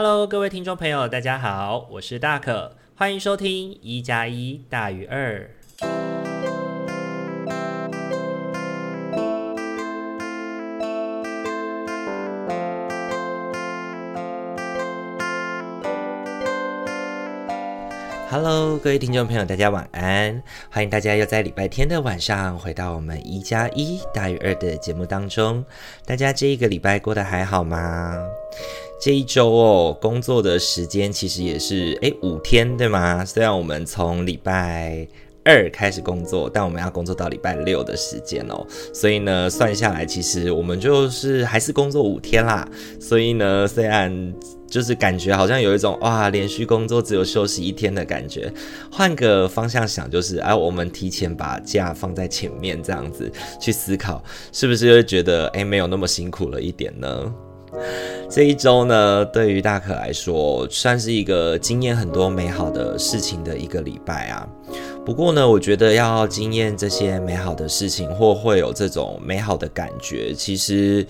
Hello，各位听众朋友，大家好，我是大可，欢迎收听一加一大于二。Hello，各位听众朋友，大家晚安！欢迎大家又在礼拜天的晚上回到我们一加一大于二的节目当中。大家这一个礼拜过得还好吗？这一周哦，工作的时间其实也是诶五天，对吗？虽然我们从礼拜二开始工作，但我们要工作到礼拜六的时间哦，所以呢，算下来其实我们就是还是工作五天啦。所以呢，虽然就是感觉好像有一种哇，连续工作只有休息一天的感觉，换个方向想，就是哎，我们提前把假放在前面，这样子去思考，是不是会觉得哎，没有那么辛苦了一点呢？这一周呢，对于大可来说，算是一个经验很多美好的事情的一个礼拜啊。不过呢，我觉得要经验这些美好的事情，或会有这种美好的感觉，其实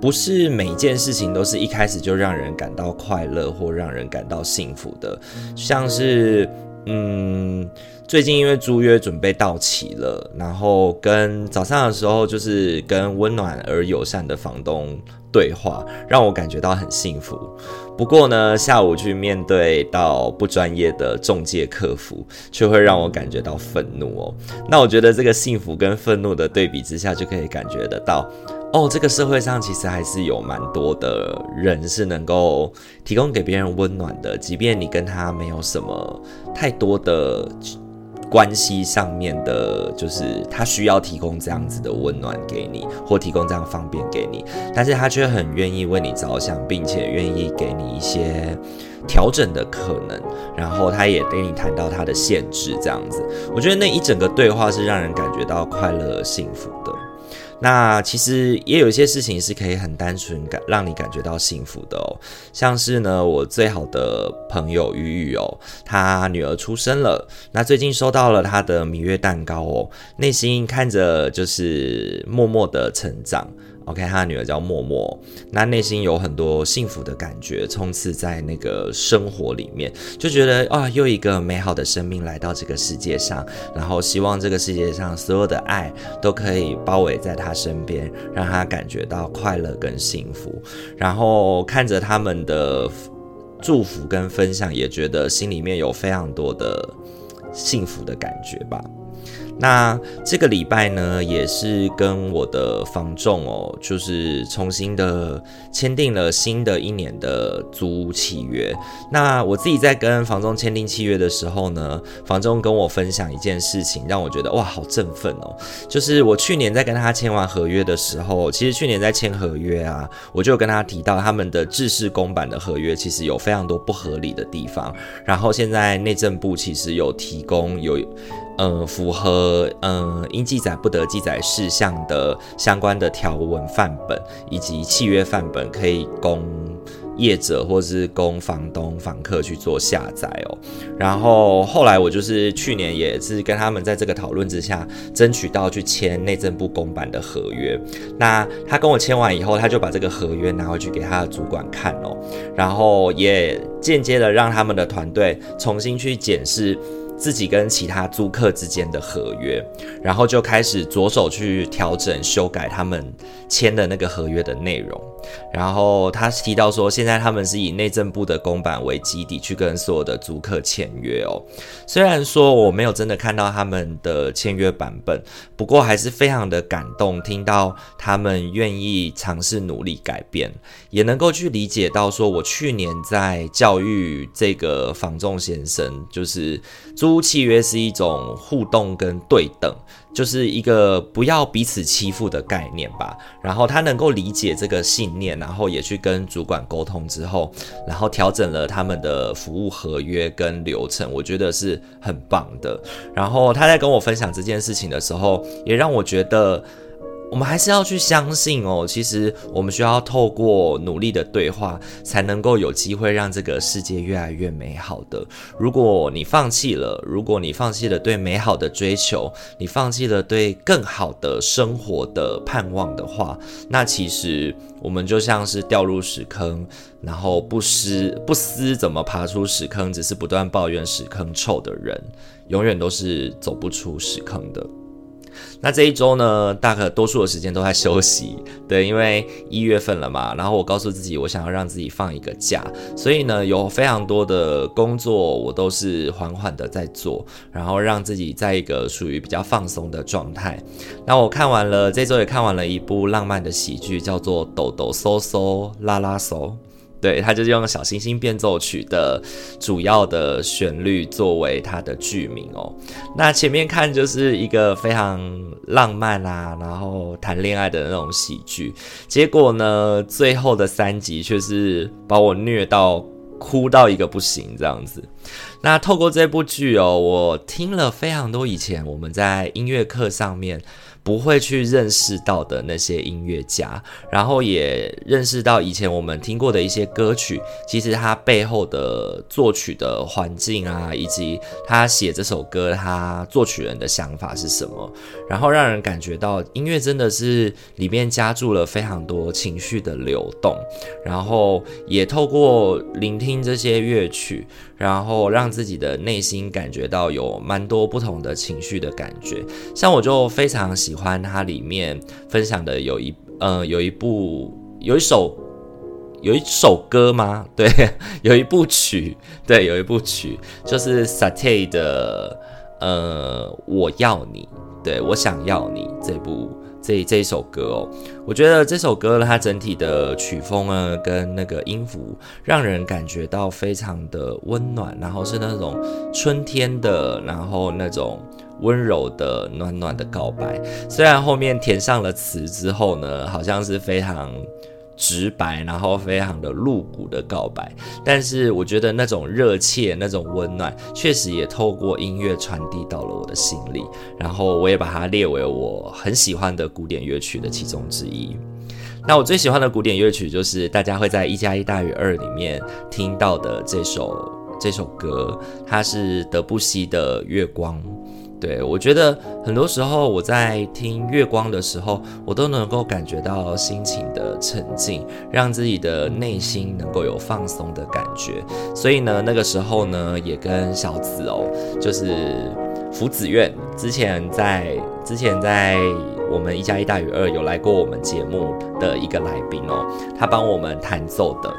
不是每件事情都是一开始就让人感到快乐或让人感到幸福的。像是，嗯，最近因为租约准备到期了，然后跟早上的时候就是跟温暖而友善的房东对话，让我感觉到很幸福。不过呢，下午去面对到不专业的中介客服，却会让我感觉到愤怒哦。那我觉得这个幸福跟愤怒的对比之下，就可以感觉得到，哦，这个社会上其实还是有蛮多的人是能够提供给别人温暖的，即便你跟他没有什么太多的。关系上面的，就是他需要提供这样子的温暖给你，或提供这样方便给你，但是他却很愿意为你着想，并且愿意给你一些调整的可能，然后他也跟你谈到他的限制，这样子，我觉得那一整个对话是让人感觉到快乐幸福的。那其实也有一些事情是可以很单纯感让你感觉到幸福的哦，像是呢，我最好的朋友雨雨哦，她女儿出生了，那最近收到了她的芈月蛋糕哦，内心看着就是默默的成长。OK，他的女儿叫默默，那内心有很多幸福的感觉，充斥在那个生活里面，就觉得啊，又一个美好的生命来到这个世界上，然后希望这个世界上所有的爱都可以包围在他身边，让他感觉到快乐跟幸福，然后看着他们的祝福跟分享，也觉得心里面有非常多的幸福的感觉吧。那这个礼拜呢，也是跟我的房仲哦，就是重新的签订了新的一年的租屋契约。那我自己在跟房仲签订契约的时候呢，房仲跟我分享一件事情，让我觉得哇，好振奋哦！就是我去年在跟他签完合约的时候，其实去年在签合约啊，我就跟他提到他们的制式公版的合约其实有非常多不合理的地方。然后现在内政部其实有提供有。呃，符合呃应记载不得记载事项的相关的条文范本以及契约范本，可以供业者或是供房东、房客去做下载哦。然后后来我就是去年也是跟他们在这个讨论之下，争取到去签内政部公版的合约。那他跟我签完以后，他就把这个合约拿回去给他的主管看哦，然后也间接的让他们的团队重新去检视。自己跟其他租客之间的合约，然后就开始着手去调整、修改他们签的那个合约的内容。然后他提到说，现在他们是以内政部的公版为基底去跟所有的租客签约哦。虽然说我没有真的看到他们的签约版本，不过还是非常的感动，听到他们愿意尝试努力改变，也能够去理解到说，我去年在教育这个房仲先生，就是租租契约是一种互动跟对等。就是一个不要彼此欺负的概念吧。然后他能够理解这个信念，然后也去跟主管沟通之后，然后调整了他们的服务合约跟流程，我觉得是很棒的。然后他在跟我分享这件事情的时候，也让我觉得。我们还是要去相信哦，其实我们需要透过努力的对话，才能够有机会让这个世界越来越美好的。如果你放弃了，如果你放弃了对美好的追求，你放弃了对更好的生活的盼望的话，那其实我们就像是掉入屎坑，然后不思不思怎么爬出屎坑，只是不断抱怨屎坑臭的人，永远都是走不出屎坑的。那这一周呢，大概多数的时间都在休息，对，因为一月份了嘛。然后我告诉自己，我想要让自己放一个假，所以呢，有非常多的工作我都是缓缓的在做，然后让自己在一个属于比较放松的状态。那我看完了这周也看完了一部浪漫的喜剧，叫做《抖抖搜搜拉拉嗦》。对，他就是用小星星变奏曲的主要的旋律作为它的剧名哦。那前面看就是一个非常浪漫啊，然后谈恋爱的那种喜剧，结果呢，最后的三集却是把我虐到哭到一个不行这样子。那透过这部剧哦，我听了非常多以前我们在音乐课上面。不会去认识到的那些音乐家，然后也认识到以前我们听过的一些歌曲，其实它背后的作曲的环境啊，以及他写这首歌他作曲人的想法是什么，然后让人感觉到音乐真的是里面加注了非常多情绪的流动，然后也透过聆听这些乐曲，然后让自己的内心感觉到有蛮多不同的情绪的感觉，像我就非常喜欢。它里面分享的有一呃有一部有一首有一首歌吗？对，有一部曲，对，有一部曲，就是 Satie 的呃我要你，对，我想要你这部这这一首歌哦，我觉得这首歌它整体的曲风啊跟那个音符让人感觉到非常的温暖，然后是那种春天的，然后那种。温柔的、暖暖的告白，虽然后面填上了词之后呢，好像是非常直白，然后非常的露骨的告白，但是我觉得那种热切、那种温暖，确实也透过音乐传递到了我的心里，然后我也把它列为我很喜欢的古典乐曲的其中之一。那我最喜欢的古典乐曲就是大家会在一加一大于二里面听到的这首这首歌，它是德布西的《月光》。对，我觉得很多时候我在听月光的时候，我都能够感觉到心情的沉静，让自己的内心能够有放松的感觉。所以呢，那个时候呢，也跟小紫哦，就是福子苑，之前在之前在我们一加一大于二有来过我们节目的一个来宾哦，他帮我们弹奏的。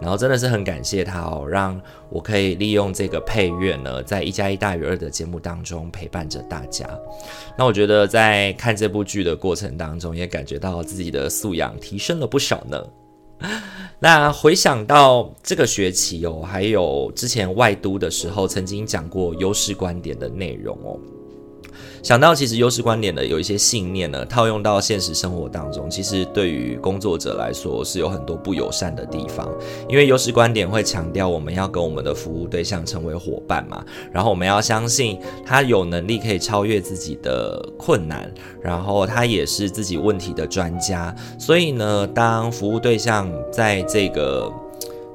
然后真的是很感谢他哦，让我可以利用这个配乐呢，在一加一大于二的节目当中陪伴着大家。那我觉得在看这部剧的过程当中，也感觉到自己的素养提升了不少呢。那回想到这个学期哦，还有之前外督的时候，曾经讲过优势观点的内容哦。想到其实优势观点的有一些信念呢，套用到现实生活当中，其实对于工作者来说是有很多不友善的地方。因为优势观点会强调我们要跟我们的服务对象成为伙伴嘛，然后我们要相信他有能力可以超越自己的困难，然后他也是自己问题的专家。所以呢，当服务对象在这个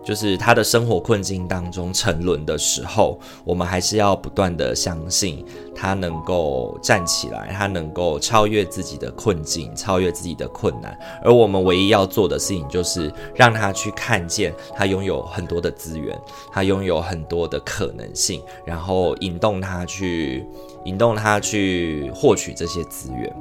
就是他的生活困境当中沉沦的时候，我们还是要不断的相信他能够站起来，他能够超越自己的困境，超越自己的困难。而我们唯一要做的事情，就是让他去看见他拥有很多的资源，他拥有很多的可能性，然后引动他去，引动他去获取这些资源。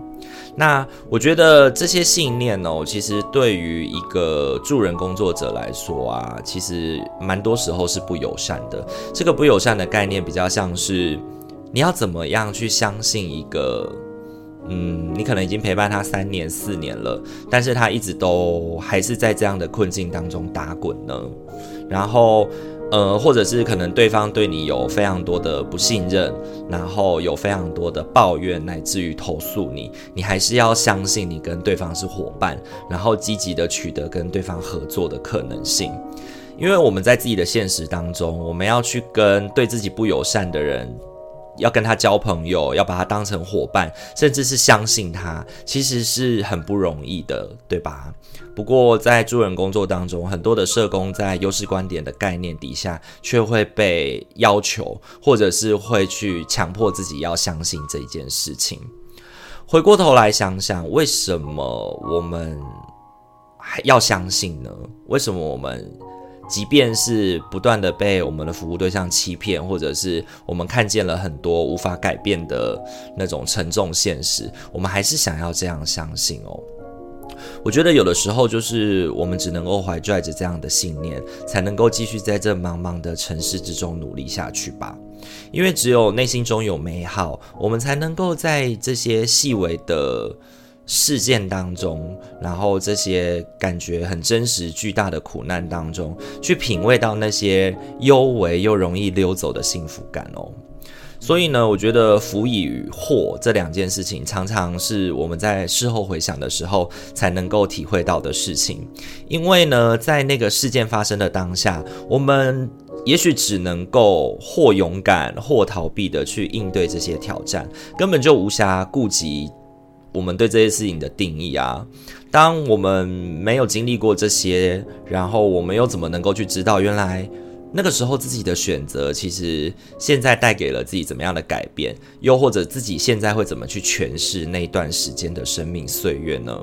那我觉得这些信念哦，其实对于一个助人工作者来说啊，其实蛮多时候是不友善的。这个不友善的概念比较像是，你要怎么样去相信一个，嗯，你可能已经陪伴他三年四年了，但是他一直都还是在这样的困境当中打滚呢？然后呃，或者是可能对方对你有非常多的不信任，然后有非常多的抱怨，乃至于投诉你，你还是要相信你跟对方是伙伴，然后积极的取得跟对方合作的可能性。因为我们在自己的现实当中，我们要去跟对自己不友善的人。要跟他交朋友，要把他当成伙伴，甚至是相信他，其实是很不容易的，对吧？不过在助人工作当中，很多的社工在优势观点的概念底下，却会被要求，或者是会去强迫自己要相信这一件事情。回过头来想想，为什么我们还要相信呢？为什么我们？即便是不断的被我们的服务对象欺骗，或者是我们看见了很多无法改变的那种沉重现实，我们还是想要这样相信哦。我觉得有的时候就是我们只能够怀拽着这样的信念，才能够继续在这茫茫的城市之中努力下去吧。因为只有内心中有美好，我们才能够在这些细微的。事件当中，然后这些感觉很真实、巨大的苦难当中，去品味到那些幽微又容易溜走的幸福感哦。所以呢，我觉得福与祸这两件事情，常常是我们在事后回想的时候才能够体会到的事情。因为呢，在那个事件发生的当下，我们也许只能够或勇敢或逃避的去应对这些挑战，根本就无暇顾及。我们对这些事情的定义啊，当我们没有经历过这些，然后我们又怎么能够去知道，原来那个时候自己的选择，其实现在带给了自己怎么样的改变，又或者自己现在会怎么去诠释那段时间的生命岁月呢？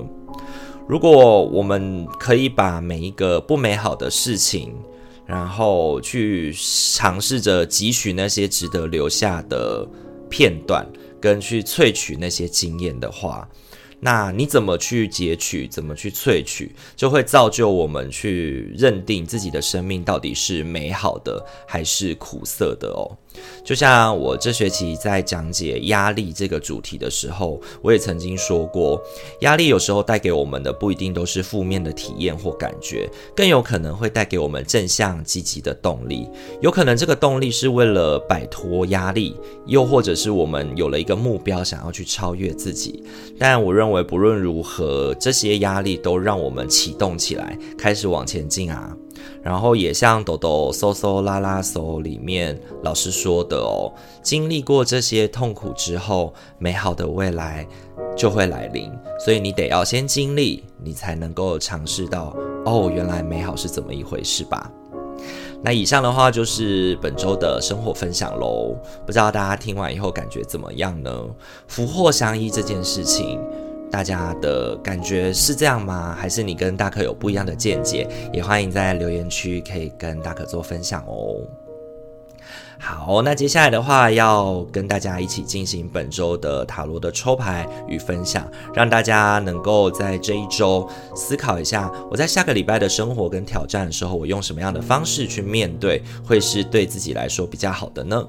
如果我们可以把每一个不美好的事情，然后去尝试着汲取那些值得留下的片段。跟去萃取那些经验的话，那你怎么去截取，怎么去萃取，就会造就我们去认定自己的生命到底是美好的还是苦涩的哦。就像我这学期在讲解压力这个主题的时候，我也曾经说过，压力有时候带给我们的不一定都是负面的体验或感觉，更有可能会带给我们正向积极的动力。有可能这个动力是为了摆脱压力，又或者是我们有了一个目标想要去超越自己。但我认为不论如何，这些压力都让我们启动起来，开始往前进啊。然后也像抖抖嗦嗦拉拉嗦里面老师说的哦，经历过这些痛苦之后，美好的未来就会来临。所以你得要先经历，你才能够尝试到哦，原来美好是怎么一回事吧。那以上的话就是本周的生活分享喽，不知道大家听完以后感觉怎么样呢？福祸相依这件事情。大家的感觉是这样吗？还是你跟大可有不一样的见解？也欢迎在留言区可以跟大可做分享哦。好，那接下来的话要跟大家一起进行本周的塔罗的抽牌与分享，让大家能够在这一周思考一下，我在下个礼拜的生活跟挑战的时候，我用什么样的方式去面对，会是对自己来说比较好的呢？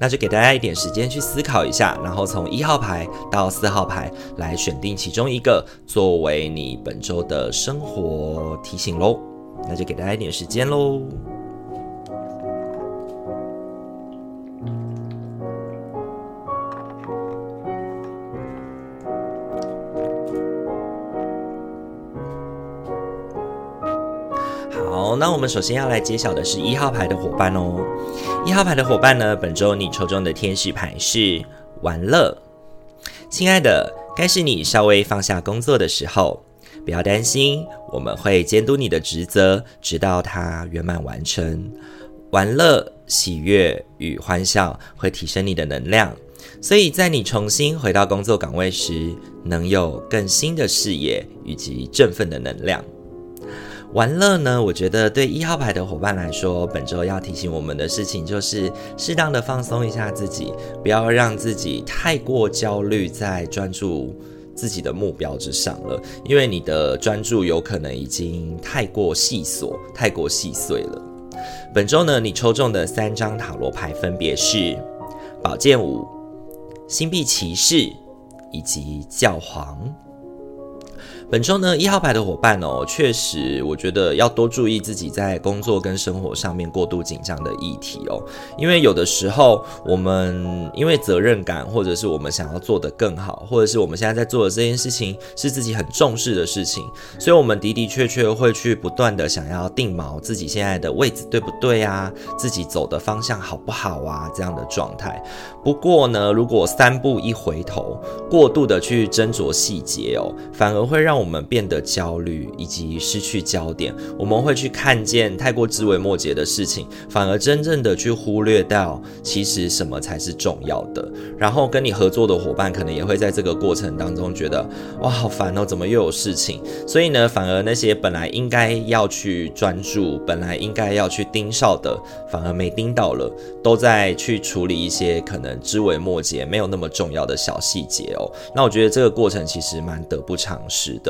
那就给大家一点时间去思考一下，然后从一号牌到四号牌来选定其中一个作为你本周的生活提醒喽。那就给大家一点时间喽。那我们首先要来揭晓的是一号牌的伙伴哦。一号牌的伙伴呢，本周你抽中的天使牌是玩乐。亲爱的，该是你稍微放下工作的时候，不要担心，我们会监督你的职责，直到它圆满完成。玩乐、喜悦与欢笑会提升你的能量，所以在你重新回到工作岗位时，能有更新的视野以及振奋的能量。玩乐呢，我觉得对一号牌的伙伴来说，本周要提醒我们的事情就是适当的放松一下自己，不要让自己太过焦虑在专注自己的目标之上了，因为你的专注有可能已经太过细琐、太过细碎了。本周呢，你抽中的三张塔罗牌分别是宝剑五、星币骑士以及教皇。本周呢，一号牌的伙伴哦，确实我觉得要多注意自己在工作跟生活上面过度紧张的议题哦，因为有的时候我们因为责任感，或者是我们想要做得更好，或者是我们现在在做的这件事情是自己很重视的事情，所以我们的的确确会去不断的想要定锚自己现在的位置对不对啊，自己走的方向好不好啊，这样的状态。不过呢，如果三步一回头，过度的去斟酌细节哦，反而会让我们变得焦虑以及失去焦点。我们会去看见太过枝微末节的事情，反而真正的去忽略到其实什么才是重要的。然后跟你合作的伙伴可能也会在这个过程当中觉得哇，好烦哦，怎么又有事情？所以呢，反而那些本来应该要去专注、本来应该要去盯梢的，反而没盯到了，都在去处理一些可能枝微末节、没有那么重要的小细节哦。那我觉得这个过程其实蛮得不偿失的。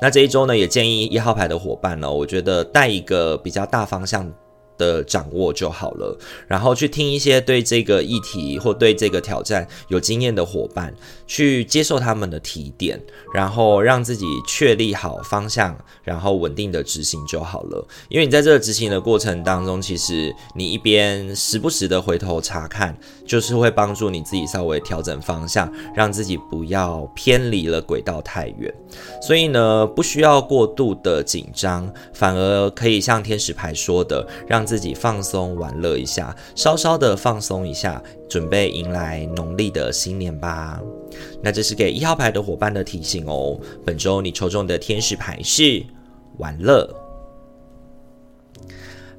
那这一周呢，也建议一号牌的伙伴呢，我觉得带一个比较大方向的掌握就好了，然后去听一些对这个议题或对这个挑战有经验的伙伴，去接受他们的提点，然后让自己确立好方向，然后稳定的执行就好了。因为你在这个执行的过程当中，其实你一边时不时的回头查看，就是会帮助你自己稍微调整方向，让自己不要偏离了轨道太远。所以呢，不需要过度的紧张，反而可以像天使牌说的，让自己放松玩乐一下，稍稍的放松一下，准备迎来农历的新年吧。那这是给一号牌的伙伴的提醒哦。本周你抽中的天使牌是玩乐。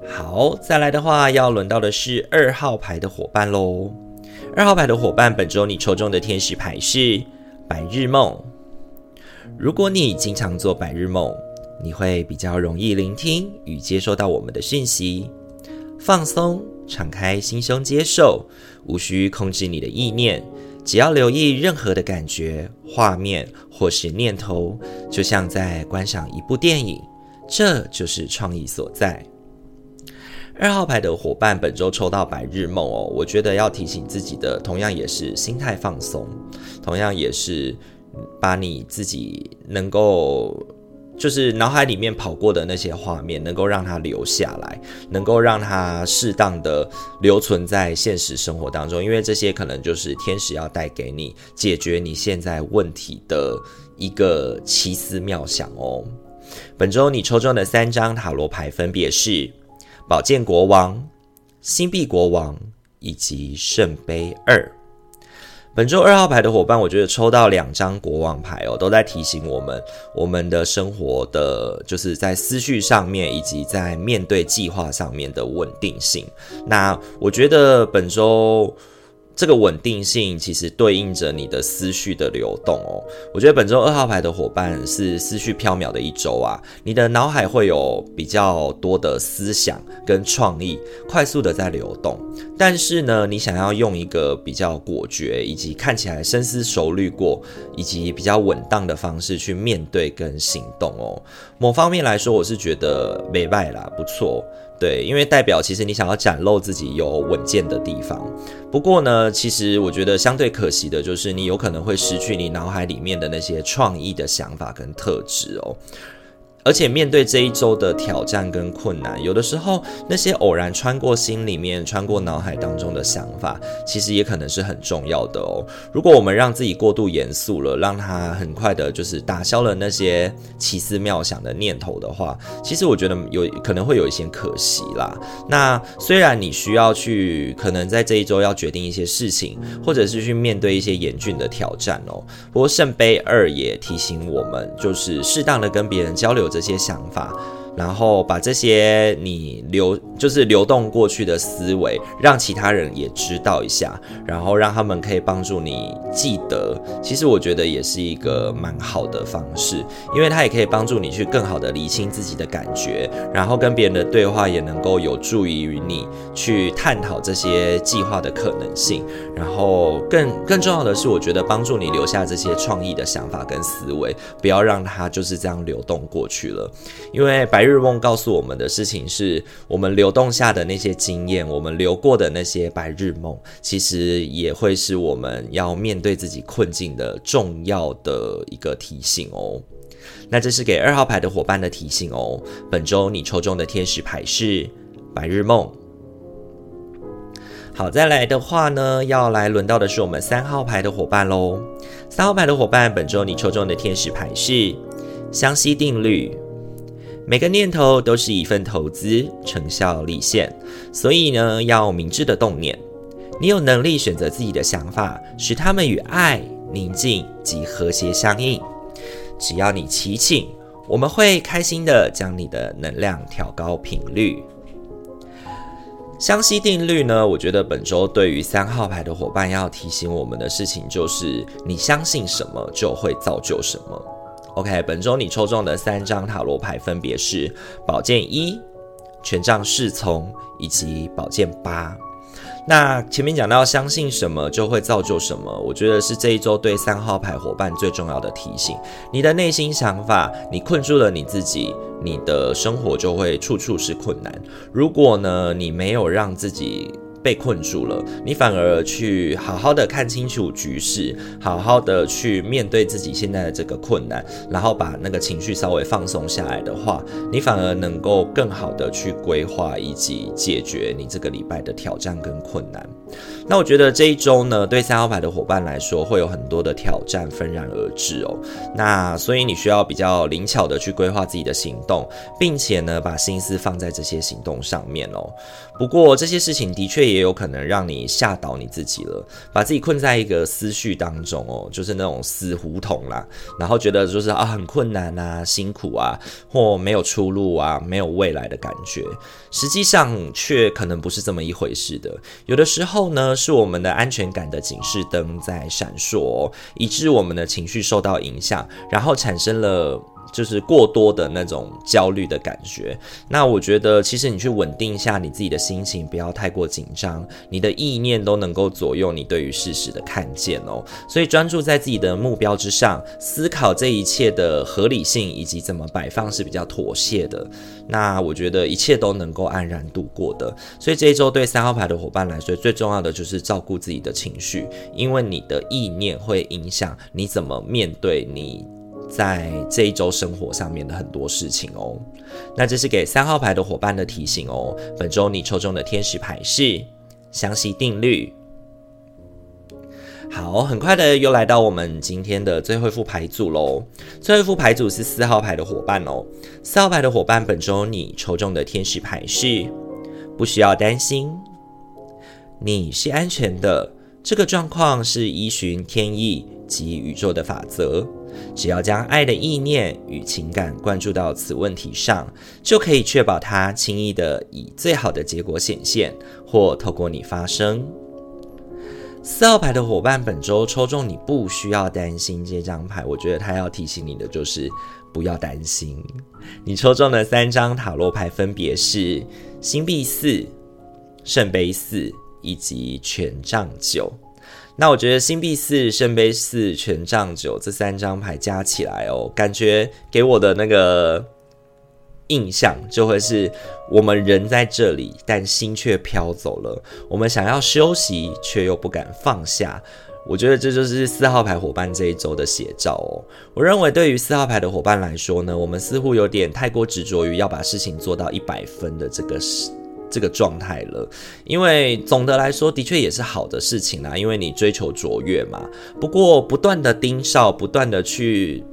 好，再来的话要轮到的是二号牌的伙伴喽。二号牌的伙伴，本周你抽中的天使牌是白日梦。如果你经常做白日梦，你会比较容易聆听与接收到我们的讯息。放松，敞开心胸接受，无需控制你的意念，只要留意任何的感觉、画面或是念头，就像在观赏一部电影，这就是创意所在。二号牌的伙伴，本周抽到白日梦哦，我觉得要提醒自己的，同样也是心态放松，同样也是把你自己能够。就是脑海里面跑过的那些画面，能够让它留下来，能够让它适当的留存在现实生活当中，因为这些可能就是天使要带给你解决你现在问题的一个奇思妙想哦。本周你抽中的三张塔罗牌分别是宝剑国王、星币国王以及圣杯二。本周二号牌的伙伴，我觉得抽到两张国王牌哦，都在提醒我们，我们的生活的就是在思绪上面，以及在面对计划上面的稳定性。那我觉得本周。这个稳定性其实对应着你的思绪的流动哦。我觉得本周二号牌的伙伴是思绪飘渺的一周啊，你的脑海会有比较多的思想跟创意快速的在流动。但是呢，你想要用一个比较果决以及看起来深思熟虑过以及比较稳当的方式去面对跟行动哦。某方面来说，我是觉得没败啦，不错。对，因为代表其实你想要展露自己有稳健的地方。不过呢，其实我觉得相对可惜的就是你有可能会失去你脑海里面的那些创意的想法跟特质哦。而且面对这一周的挑战跟困难，有的时候那些偶然穿过心里面、穿过脑海当中的想法，其实也可能是很重要的哦。如果我们让自己过度严肃了，让他很快的就是打消了那些奇思妙想的念头的话，其实我觉得有可能会有一些可惜啦。那虽然你需要去可能在这一周要决定一些事情，或者是去面对一些严峻的挑战哦。不过圣杯二也提醒我们，就是适当的跟别人交流。这些想法。然后把这些你流就是流动过去的思维，让其他人也知道一下，然后让他们可以帮助你记得。其实我觉得也是一个蛮好的方式，因为它也可以帮助你去更好的理清自己的感觉，然后跟别人的对话也能够有助于你去探讨这些计划的可能性。然后更更重要的是，我觉得帮助你留下这些创意的想法跟思维，不要让它就是这样流动过去了，因为白。日梦告诉我们的事情是，我们流动下的那些经验，我们流过的那些白日梦，其实也会是我们要面对自己困境的重要的一个提醒哦。那这是给二号牌的伙伴的提醒哦。本周你抽中的天使牌是白日梦。好，再来的话呢，要来轮到的是我们三号牌的伙伴喽。三号牌的伙伴，本周你抽中的天使牌是相吸定律。每个念头都是一份投资，成效立现，所以呢，要明智的动念。你有能力选择自己的想法，使他们与爱、宁静及和谐相应。只要你祈请，我们会开心的将你的能量调高频率。相吸定律呢，我觉得本周对于三号牌的伙伴要提醒我们的事情就是：你相信什么，就会造就什么。OK，本周你抽中的三张塔罗牌分别是宝剑一、权杖侍从以及宝剑八。那前面讲到相信什么就会造就什么，我觉得是这一周对三号牌伙伴最重要的提醒。你的内心想法，你困住了你自己，你的生活就会处处是困难。如果呢，你没有让自己被困住了，你反而去好好的看清楚局势，好好的去面对自己现在的这个困难，然后把那个情绪稍微放松下来的话，你反而能够更好的去规划以及解决你这个礼拜的挑战跟困难。那我觉得这一周呢，对三号牌的伙伴来说，会有很多的挑战纷然而至哦。那所以你需要比较灵巧的去规划自己的行动，并且呢，把心思放在这些行动上面哦。不过这些事情的确也。有可能让你吓倒你自己了，把自己困在一个思绪当中哦，就是那种死胡同啦，然后觉得就是啊很困难啊、辛苦啊，或没有出路啊、没有未来的感觉，实际上却可能不是这么一回事的。有的时候后呢，是我们的安全感的警示灯在闪烁，以致我们的情绪受到影响，然后产生了。就是过多的那种焦虑的感觉。那我觉得，其实你去稳定一下你自己的心情，不要太过紧张，你的意念都能够左右你对于事实的看见哦。所以专注在自己的目标之上，思考这一切的合理性以及怎么摆放是比较妥协的。那我觉得一切都能够安然度过的。所以这一周对三号牌的伙伴来说，最重要的就是照顾自己的情绪，因为你的意念会影响你怎么面对你。在这一周生活上面的很多事情哦，那这是给三号牌的伙伴的提醒哦。本周你抽中的天使牌是相吸定律。好，很快的又来到我们今天的最后一副牌组喽。最后一副牌组是四号牌的伙伴哦。四号牌的伙伴，本周你抽中的天使牌是不需要担心，你是安全的。这个状况是依循天意及宇宙的法则。只要将爱的意念与情感关注到此问题上，就可以确保它轻易地以最好的结果显现，或透过你发生。四号牌的伙伴，本周抽中你不需要担心这张牌，我觉得他要提醒你的就是不要担心。你抽中的三张塔罗牌分别是星币四、圣杯四以及权杖九。那我觉得星币四、圣杯四、权杖九这三张牌加起来哦，感觉给我的那个印象就会是我们人在这里，但心却飘走了。我们想要休息，却又不敢放下。我觉得这就是四号牌伙伴这一周的写照哦。我认为对于四号牌的伙伴来说呢，我们似乎有点太过执着于要把事情做到一百分的这个事。这个状态了，因为总的来说，的确也是好的事情啦。因为你追求卓越嘛。不过，不断的盯梢，不断的去，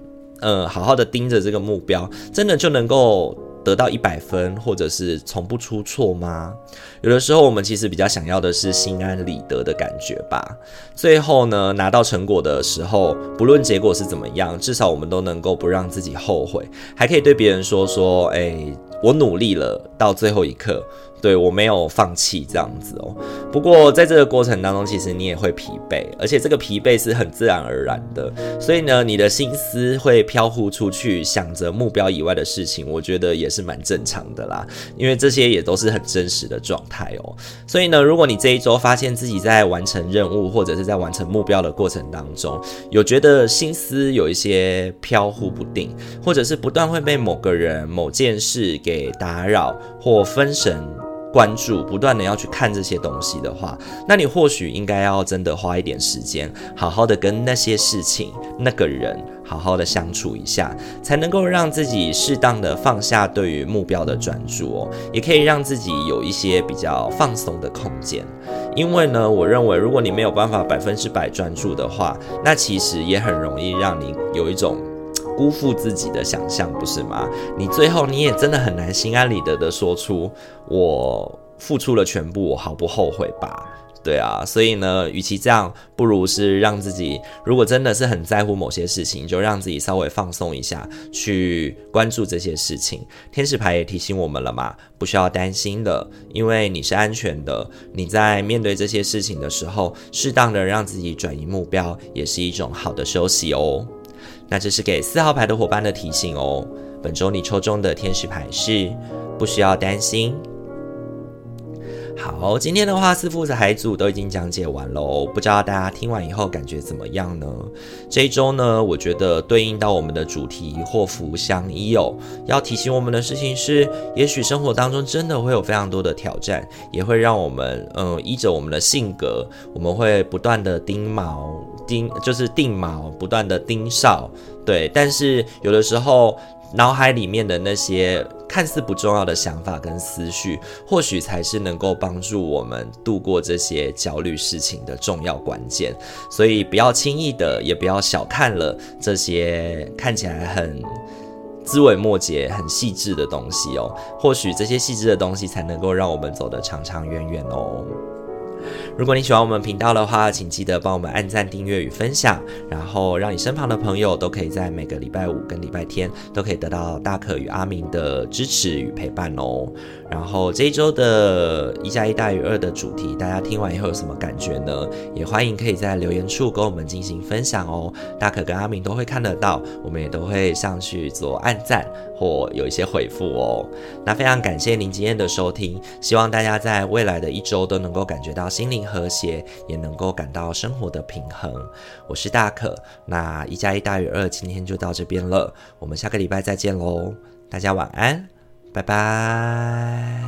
呃，好好的盯着这个目标，真的就能够得到一百分，或者是从不出错吗？有的时候，我们其实比较想要的是心安理得的感觉吧。最后呢，拿到成果的时候，不论结果是怎么样，至少我们都能够不让自己后悔，还可以对别人说说，哎，我努力了，到最后一刻。对，我没有放弃这样子哦，不过在这个过程当中，其实你也会疲惫，而且这个疲惫是很自然而然的，所以呢，你的心思会飘忽出去，想着目标以外的事情，我觉得也是蛮正常的啦，因为这些也都是很真实的状态哦。所以呢，如果你这一周发现自己在完成任务或者是在完成目标的过程当中，有觉得心思有一些飘忽不定，或者是不断会被某个人、某件事给打扰或分神。关注，不断的要去看这些东西的话，那你或许应该要真的花一点时间，好好的跟那些事情、那个人好好的相处一下，才能够让自己适当的放下对于目标的专注哦，也可以让自己有一些比较放松的空间。因为呢，我认为如果你没有办法百分之百专注的话，那其实也很容易让你有一种。辜负自己的想象，不是吗？你最后你也真的很难心安理得的说出我付出了全部，我毫不后悔吧？对啊，所以呢，与其这样，不如是让自己，如果真的是很在乎某些事情，就让自己稍微放松一下，去关注这些事情。天使牌也提醒我们了嘛，不需要担心的，因为你是安全的。你在面对这些事情的时候，适当的让自己转移目标，也是一种好的休息哦。那这是给四号牌的伙伴的提醒哦。本周你抽中的天使牌是不需要担心。好，今天的话四副牌组都已经讲解完喽，不知道大家听完以后感觉怎么样呢？这一周呢，我觉得对应到我们的主题祸福相依哦，要提醒我们的事情是，也许生活当中真的会有非常多的挑战，也会让我们，嗯，依着我们的性格，我们会不断的盯锚，盯就是定锚，不断的盯梢，对，但是有的时候。脑海里面的那些看似不重要的想法跟思绪，或许才是能够帮助我们度过这些焦虑事情的重要关键。所以不要轻易的，也不要小看了这些看起来很枝微末节、很细致的东西哦。或许这些细致的东西才能够让我们走得长长远远哦。如果你喜欢我们频道的话，请记得帮我们按赞、订阅与分享，然后让你身旁的朋友都可以在每个礼拜五跟礼拜天都可以得到大可与阿明的支持与陪伴哦。然后这一周的一加一大于二的主题，大家听完以后有什么感觉呢？也欢迎可以在留言处跟我们进行分享哦。大可跟阿明都会看得到，我们也都会上去做按赞或有一些回复哦。那非常感谢您今天的收听，希望大家在未来的一周都能够感觉到心灵和谐，也能够感到生活的平衡。我是大可，那一加一大于二，今天就到这边了，我们下个礼拜再见喽，大家晚安。拜拜。